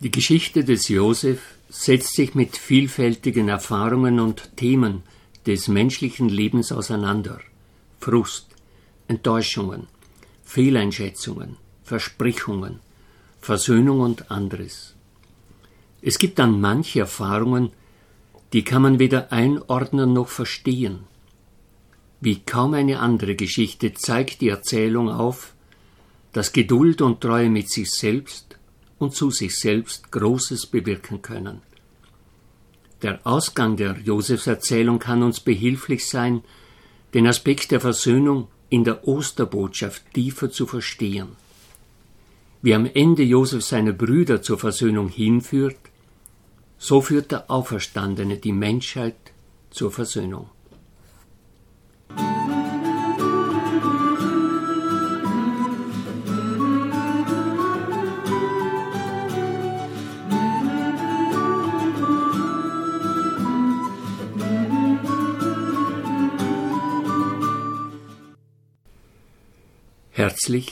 Die Geschichte des Josef setzt sich mit vielfältigen Erfahrungen und Themen des menschlichen Lebens auseinander. Frust, Enttäuschungen, Fehleinschätzungen, Versprechungen, Versöhnung und anderes. Es gibt dann manche Erfahrungen, die kann man weder einordnen noch verstehen. Wie kaum eine andere Geschichte zeigt die Erzählung auf, dass Geduld und Treue mit sich selbst und zu sich selbst Großes bewirken können. Der Ausgang der Josefserzählung kann uns behilflich sein, den Aspekt der Versöhnung in der Osterbotschaft tiefer zu verstehen. Wie am Ende Josef seine Brüder zur Versöhnung hinführt, so führt der Auferstandene die Menschheit zur Versöhnung. Herzlich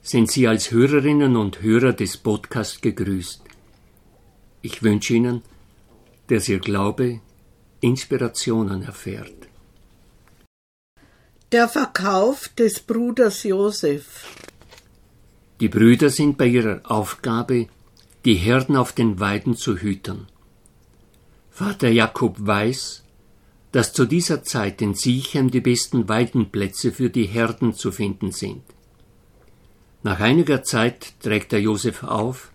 sind Sie als Hörerinnen und Hörer des Podcasts gegrüßt. Ich wünsche Ihnen, dass Ihr Glaube Inspirationen erfährt. Der Verkauf des Bruders Josef. Die Brüder sind bei ihrer Aufgabe, die Herden auf den Weiden zu hüten. Vater Jakob weiß, dass zu dieser Zeit in Sichem die besten Weidenplätze für die Herden zu finden sind. Nach einiger Zeit trägt er Josef auf,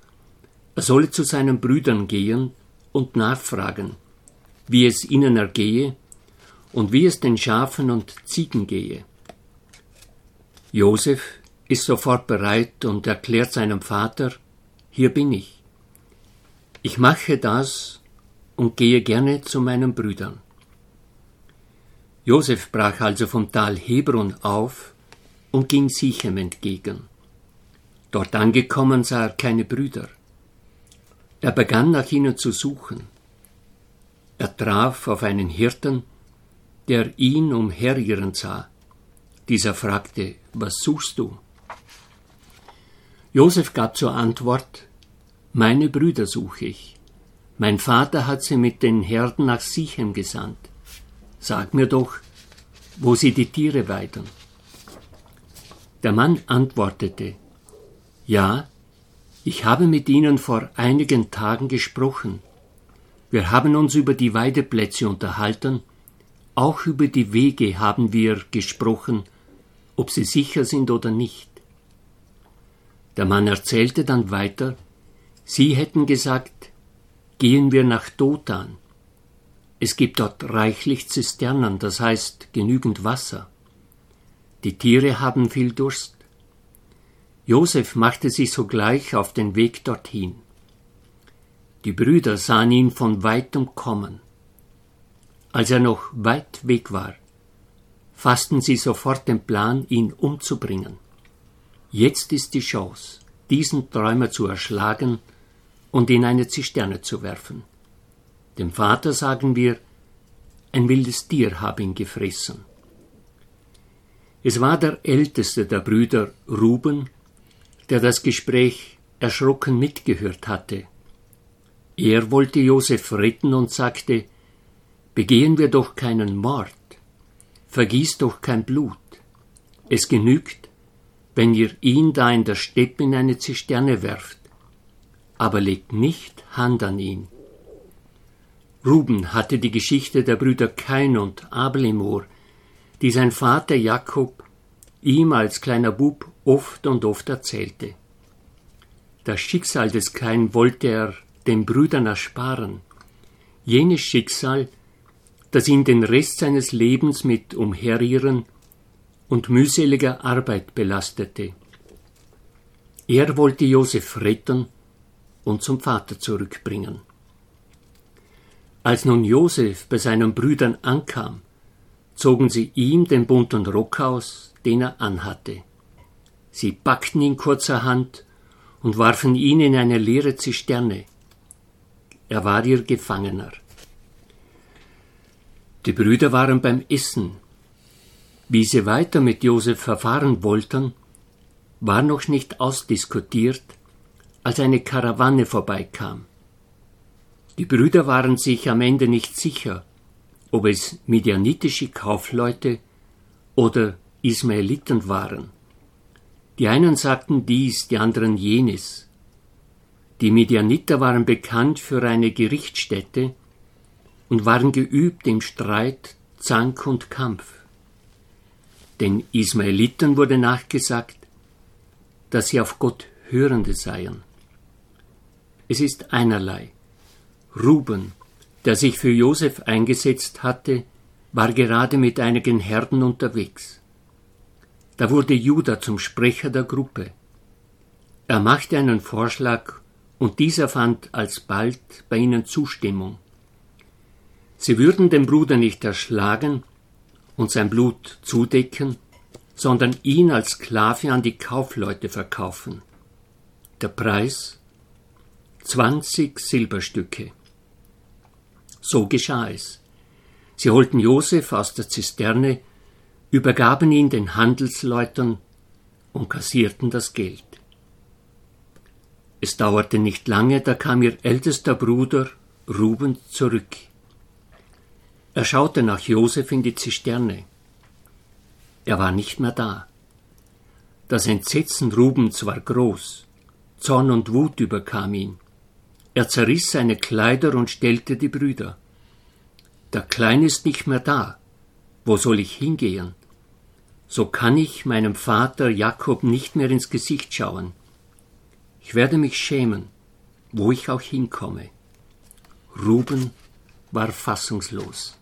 er solle zu seinen Brüdern gehen und nachfragen, wie es ihnen ergehe und wie es den Schafen und Ziegen gehe. Josef ist sofort bereit und erklärt seinem Vater, hier bin ich. Ich mache das und gehe gerne zu meinen Brüdern. Josef brach also vom Tal Hebron auf und ging Sichem entgegen. Dort angekommen sah er keine Brüder. Er begann nach ihnen zu suchen. Er traf auf einen Hirten, der ihn umherirren sah. Dieser fragte, was suchst du? Josef gab zur Antwort, meine Brüder suche ich. Mein Vater hat sie mit den Herden nach Sichem gesandt. Sag mir doch, wo sie die Tiere weiden. Der Mann antwortete, ja, ich habe mit Ihnen vor einigen Tagen gesprochen. Wir haben uns über die Weideplätze unterhalten, auch über die Wege haben wir gesprochen, ob sie sicher sind oder nicht. Der Mann erzählte dann weiter, Sie hätten gesagt, gehen wir nach Dothan. Es gibt dort reichlich Zisternen, das heißt genügend Wasser. Die Tiere haben viel Durst. Josef machte sich sogleich auf den Weg dorthin. Die Brüder sahen ihn von weitem kommen. Als er noch weit weg war, fassten sie sofort den Plan, ihn umzubringen. Jetzt ist die Chance, diesen Träumer zu erschlagen und in eine Zisterne zu werfen. Dem Vater sagen wir, ein wildes Tier habe ihn gefressen. Es war der älteste der Brüder Ruben, der das Gespräch erschrocken mitgehört hatte. Er wollte Josef retten und sagte, Begehen wir doch keinen Mord, vergießt doch kein Blut. Es genügt, wenn ihr ihn da in der Steppe in eine Zisterne werft, aber legt nicht Hand an ihn. Ruben hatte die Geschichte der Brüder Kain und Abel im Ohr, die sein Vater Jakob ihm als kleiner Bub oft und oft erzählte. Das Schicksal des Kain wollte er den Brüdern ersparen, jenes Schicksal, das ihn den Rest seines Lebens mit Umherirren und mühseliger Arbeit belastete. Er wollte Josef retten und zum Vater zurückbringen. Als nun Josef bei seinen Brüdern ankam, zogen sie ihm den bunten Rock aus, den er anhatte. Sie packten ihn kurzerhand und warfen ihn in eine leere Zisterne. Er war ihr Gefangener. Die Brüder waren beim Essen. Wie sie weiter mit Josef verfahren wollten, war noch nicht ausdiskutiert, als eine Karawanne vorbeikam. Die Brüder waren sich am Ende nicht sicher, ob es midianitische Kaufleute oder Ismaeliten waren. Die einen sagten dies, die anderen jenes. Die Midianiter waren bekannt für eine Gerichtsstätte und waren geübt im Streit, Zank und Kampf. Den Ismaeliten wurde nachgesagt, dass sie auf Gott Hörende seien. Es ist einerlei. Ruben, der sich für Josef eingesetzt hatte, war gerade mit einigen Herden unterwegs. Da wurde Judah zum Sprecher der Gruppe. Er machte einen Vorschlag und dieser fand alsbald bei ihnen Zustimmung. Sie würden den Bruder nicht erschlagen und sein Blut zudecken, sondern ihn als Sklave an die Kaufleute verkaufen. Der Preis zwanzig Silberstücke. So geschah es. Sie holten Josef aus der Zisterne, übergaben ihn den Handelsleutern und kassierten das Geld. Es dauerte nicht lange, da kam ihr ältester Bruder Ruben zurück. Er schaute nach Josef in die Zisterne. Er war nicht mehr da. Das Entsetzen Rubens war groß. Zorn und Wut überkam ihn. Er zerriss seine Kleider und stellte die Brüder. Der Kleine ist nicht mehr da. Wo soll ich hingehen? So kann ich meinem Vater Jakob nicht mehr ins Gesicht schauen. Ich werde mich schämen, wo ich auch hinkomme. Ruben war fassungslos.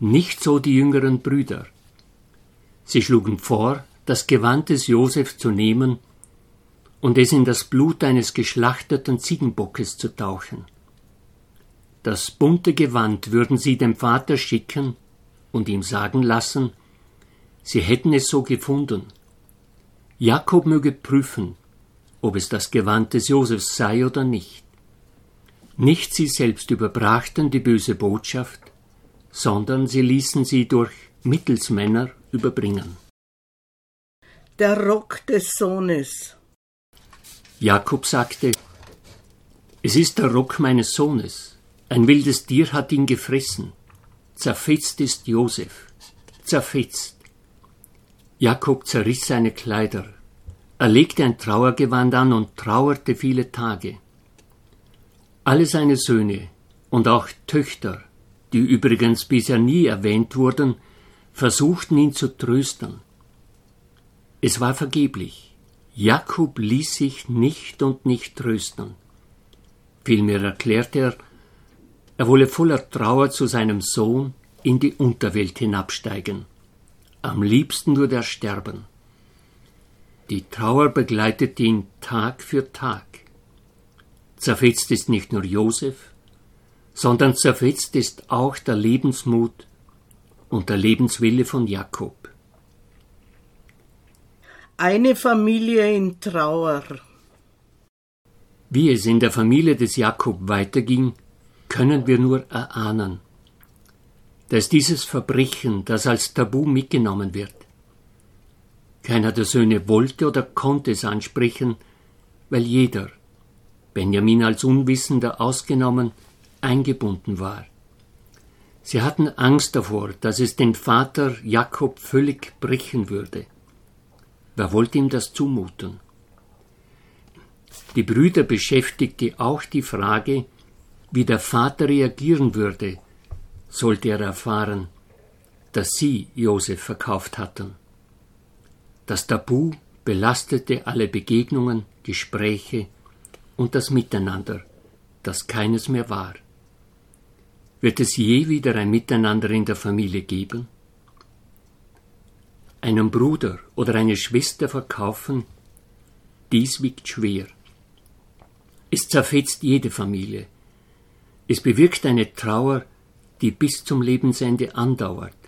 Nicht so die jüngeren Brüder. Sie schlugen vor, das Gewand des Josef zu nehmen und es in das Blut eines geschlachteten Ziegenbockes zu tauchen. Das bunte Gewand würden sie dem Vater schicken und ihm sagen lassen, sie hätten es so gefunden. Jakob möge prüfen, ob es das Gewand des Josefs sei oder nicht. Nicht sie selbst überbrachten die böse Botschaft, sondern sie ließen sie durch Mittelsmänner überbringen. Der Rock des Sohnes. Jakob sagte, es ist der Rock meines Sohnes. Ein wildes Tier hat ihn gefressen. Zerfetzt ist Josef. Zerfetzt. Jakob zerriss seine Kleider. Er legte ein Trauergewand an und trauerte viele Tage. Alle seine Söhne und auch Töchter die übrigens bisher nie erwähnt wurden, versuchten ihn zu trösten. Es war vergeblich. Jakob ließ sich nicht und nicht trösten. Vielmehr erklärte er, er wolle voller Trauer zu seinem Sohn in die Unterwelt hinabsteigen. Am liebsten würde er sterben. Die Trauer begleitete ihn Tag für Tag. Zerfetzt ist nicht nur Josef, sondern zerfetzt ist auch der Lebensmut und der Lebenswille von Jakob. Eine Familie in Trauer. Wie es in der Familie des Jakob weiterging, können wir nur erahnen. Da ist dieses Verbrechen, das als Tabu mitgenommen wird. Keiner der Söhne wollte oder konnte es ansprechen, weil jeder, Benjamin als Unwissender ausgenommen, eingebunden war. Sie hatten Angst davor, dass es den Vater Jakob völlig brechen würde. Wer wollte ihm das zumuten? Die Brüder beschäftigte auch die Frage, wie der Vater reagieren würde, sollte er erfahren, dass sie Josef verkauft hatten. Das Tabu belastete alle Begegnungen, Gespräche und das Miteinander, das keines mehr war. Wird es je wieder ein Miteinander in der Familie geben? Einen Bruder oder eine Schwester verkaufen, dies wiegt schwer. Es zerfetzt jede Familie. Es bewirkt eine Trauer, die bis zum Lebensende andauert.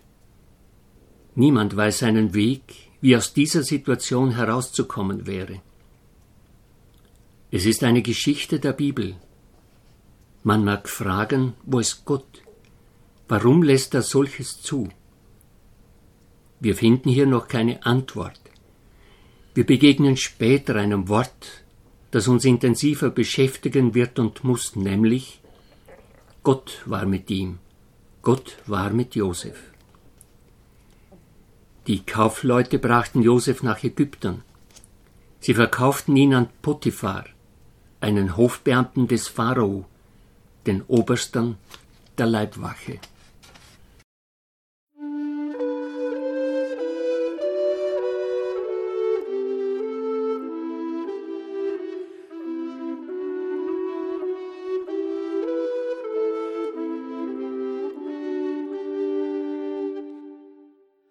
Niemand weiß einen Weg, wie aus dieser Situation herauszukommen wäre. Es ist eine Geschichte der Bibel, man mag fragen, wo ist Gott? Warum lässt er solches zu? Wir finden hier noch keine Antwort. Wir begegnen später einem Wort, das uns intensiver beschäftigen wird und muss, nämlich Gott war mit ihm, Gott war mit Josef. Die Kaufleute brachten Josef nach Ägypten. Sie verkauften ihn an Potiphar, einen Hofbeamten des Pharao, den Obersten der Leibwache.